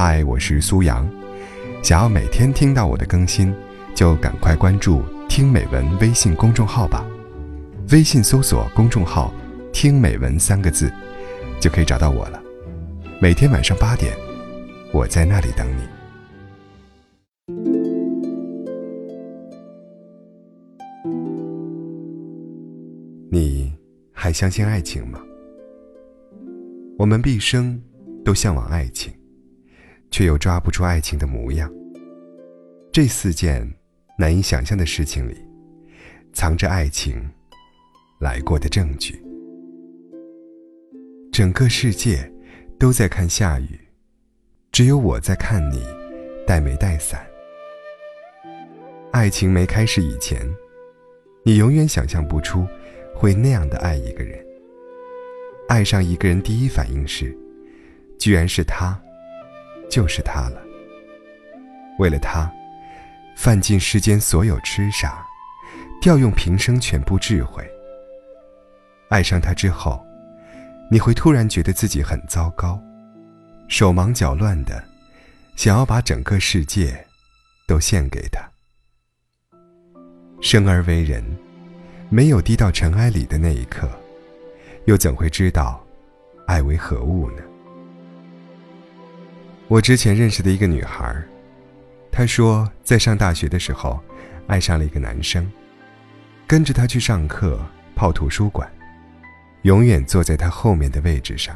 嗨，我是苏阳。想要每天听到我的更新，就赶快关注“听美文”微信公众号吧。微信搜索公众号“听美文”三个字，就可以找到我了。每天晚上八点，我在那里等你。你还相信爱情吗？我们毕生都向往爱情，却又抓不住爱情的模样。这四件难以想象的事情里，藏着爱情来过的证据。整个世界都在看下雨，只有我在看你带没带伞。爱情没开始以前，你永远想象不出会那样的爱一个人。爱上一个人，第一反应是，居然是他，就是他了。为了他，犯尽世间所有痴傻，调用平生全部智慧。爱上他之后，你会突然觉得自己很糟糕，手忙脚乱的，想要把整个世界都献给他。生而为人，没有低到尘埃里的那一刻。又怎会知道，爱为何物呢？我之前认识的一个女孩，她说在上大学的时候，爱上了一个男生，跟着他去上课，泡图书馆，永远坐在他后面的位置上。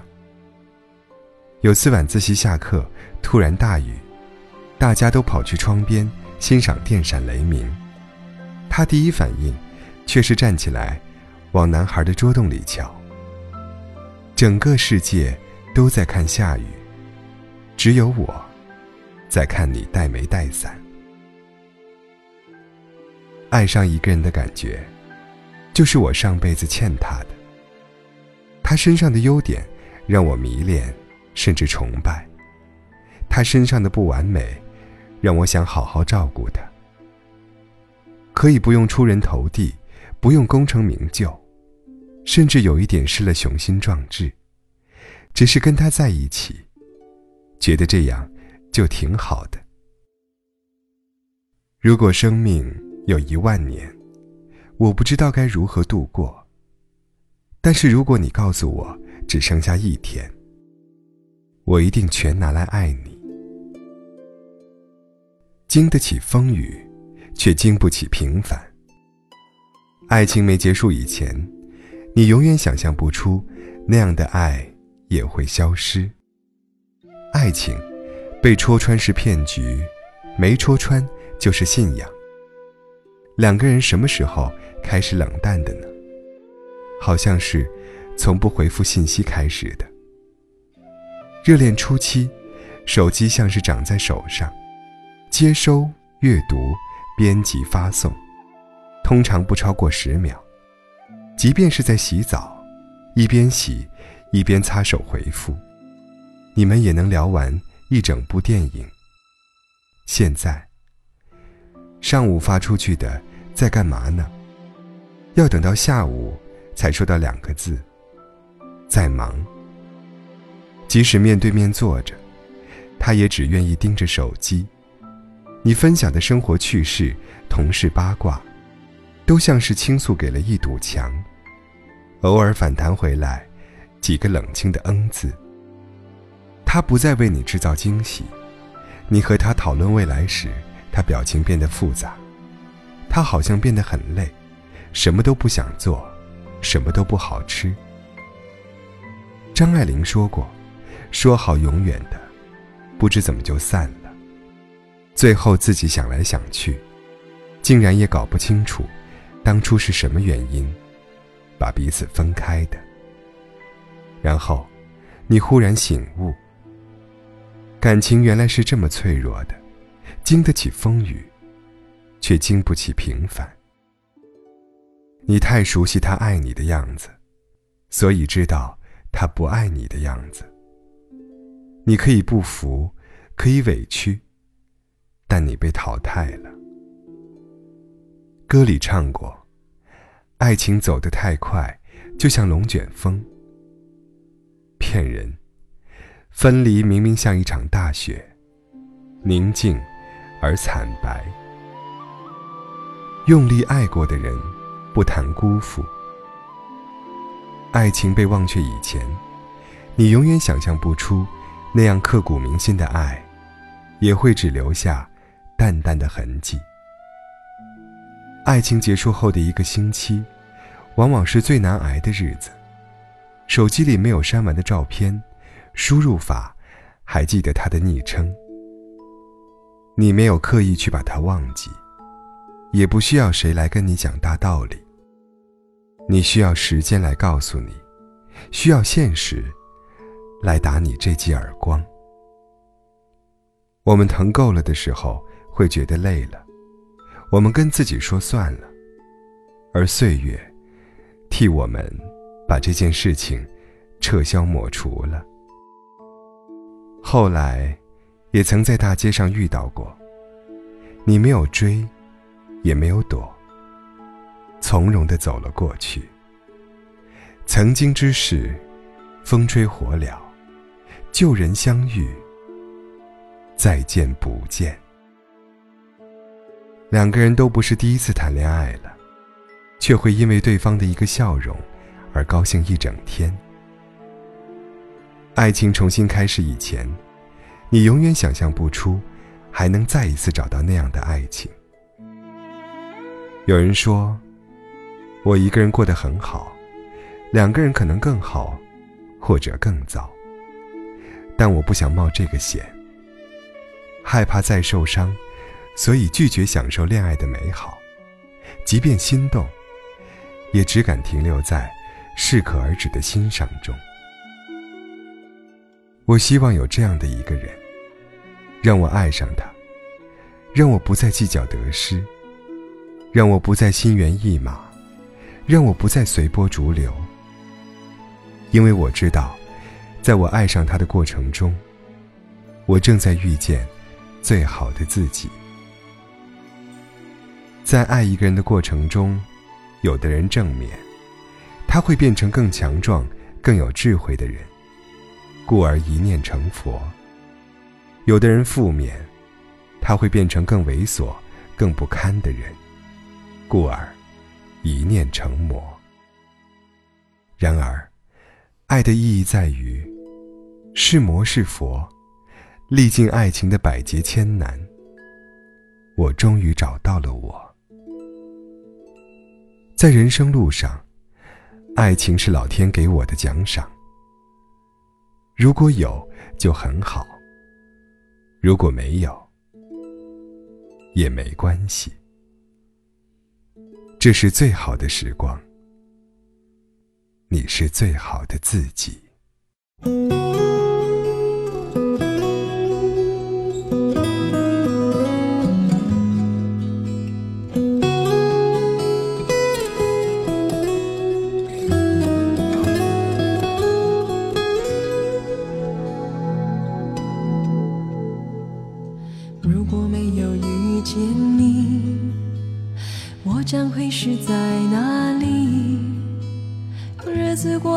有次晚自习下课，突然大雨，大家都跑去窗边欣赏电闪雷鸣，她第一反应却是站起来，往男孩的桌洞里瞧。整个世界都在看下雨，只有我在看你带没带伞。爱上一个人的感觉，就是我上辈子欠他的。他身上的优点让我迷恋，甚至崇拜；他身上的不完美，让我想好好照顾他。可以不用出人头地，不用功成名就。甚至有一点失了雄心壮志，只是跟他在一起，觉得这样就挺好的。如果生命有一万年，我不知道该如何度过。但是如果你告诉我只剩下一天，我一定全拿来爱你。经得起风雨，却经不起平凡。爱情没结束以前。你永远想象不出，那样的爱也会消失。爱情被戳穿是骗局，没戳穿就是信仰。两个人什么时候开始冷淡的呢？好像是从不回复信息开始的。热恋初期，手机像是长在手上，接收、阅读、编辑、发送，通常不超过十秒。即便是在洗澡，一边洗，一边擦手回复，你们也能聊完一整部电影。现在，上午发出去的在干嘛呢？要等到下午才收到两个字，在忙。即使面对面坐着，他也只愿意盯着手机。你分享的生活趣事、同事八卦，都像是倾诉给了一堵墙。偶尔反弹回来，几个冷清的“嗯”字。他不再为你制造惊喜，你和他讨论未来时，他表情变得复杂，他好像变得很累，什么都不想做，什么都不好吃。张爱玲说过：“说好永远的，不知怎么就散了。”最后自己想来想去，竟然也搞不清楚，当初是什么原因。把彼此分开的，然后，你忽然醒悟，感情原来是这么脆弱的，经得起风雨，却经不起平凡。你太熟悉他爱你的样子，所以知道他不爱你的样子。你可以不服，可以委屈，但你被淘汰了。歌里唱过。爱情走得太快，就像龙卷风。骗人，分离明明像一场大雪，宁静而惨白。用力爱过的人，不谈辜负。爱情被忘却以前，你永远想象不出那样刻骨铭心的爱，也会只留下淡淡的痕迹。爱情结束后的一个星期，往往是最难挨的日子。手机里没有删完的照片，输入法还记得他的昵称。你没有刻意去把他忘记，也不需要谁来跟你讲大道理。你需要时间来告诉你，需要现实来打你这记耳光。我们疼够了的时候，会觉得累了。我们跟自己说算了，而岁月替我们把这件事情撤销抹除了。后来，也曾在大街上遇到过，你没有追，也没有躲，从容的走了过去。曾经之事，风吹火燎，旧人相遇，再见不见。两个人都不是第一次谈恋爱了，却会因为对方的一个笑容而高兴一整天。爱情重新开始以前，你永远想象不出还能再一次找到那样的爱情。有人说，我一个人过得很好，两个人可能更好，或者更糟。但我不想冒这个险，害怕再受伤。所以拒绝享受恋爱的美好，即便心动，也只敢停留在适可而止的欣赏中。我希望有这样的一个人，让我爱上他，让我不再计较得失，让我不再心猿意马，让我不再随波逐流。因为我知道，在我爱上他的过程中，我正在遇见最好的自己。在爱一个人的过程中，有的人正面，他会变成更强壮、更有智慧的人，故而一念成佛；有的人负面，他会变成更猥琐、更不堪的人，故而一念成魔。然而，爱的意义在于，是魔是佛，历尽爱情的百劫千难，我终于找到了我。在人生路上，爱情是老天给我的奖赏。如果有，就很好；如果没有，也没关系。这是最好的时光，你是最好的自己。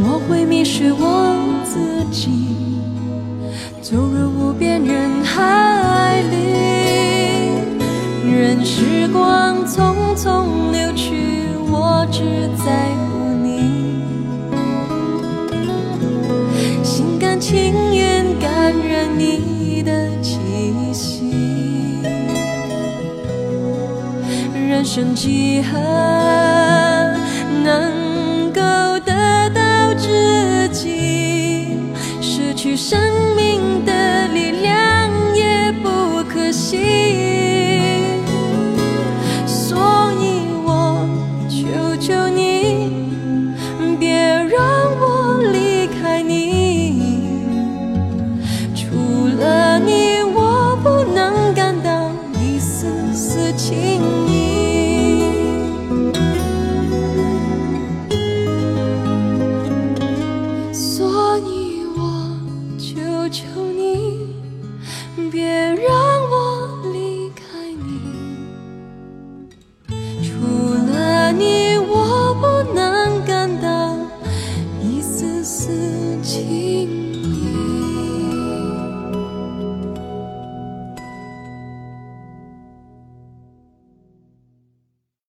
我会迷失我自己，走入无边人海里，任时光匆匆流去，我只在乎你，心甘情愿感染你的气息，人生几何能生命的力量也不可惜。所以我求求你，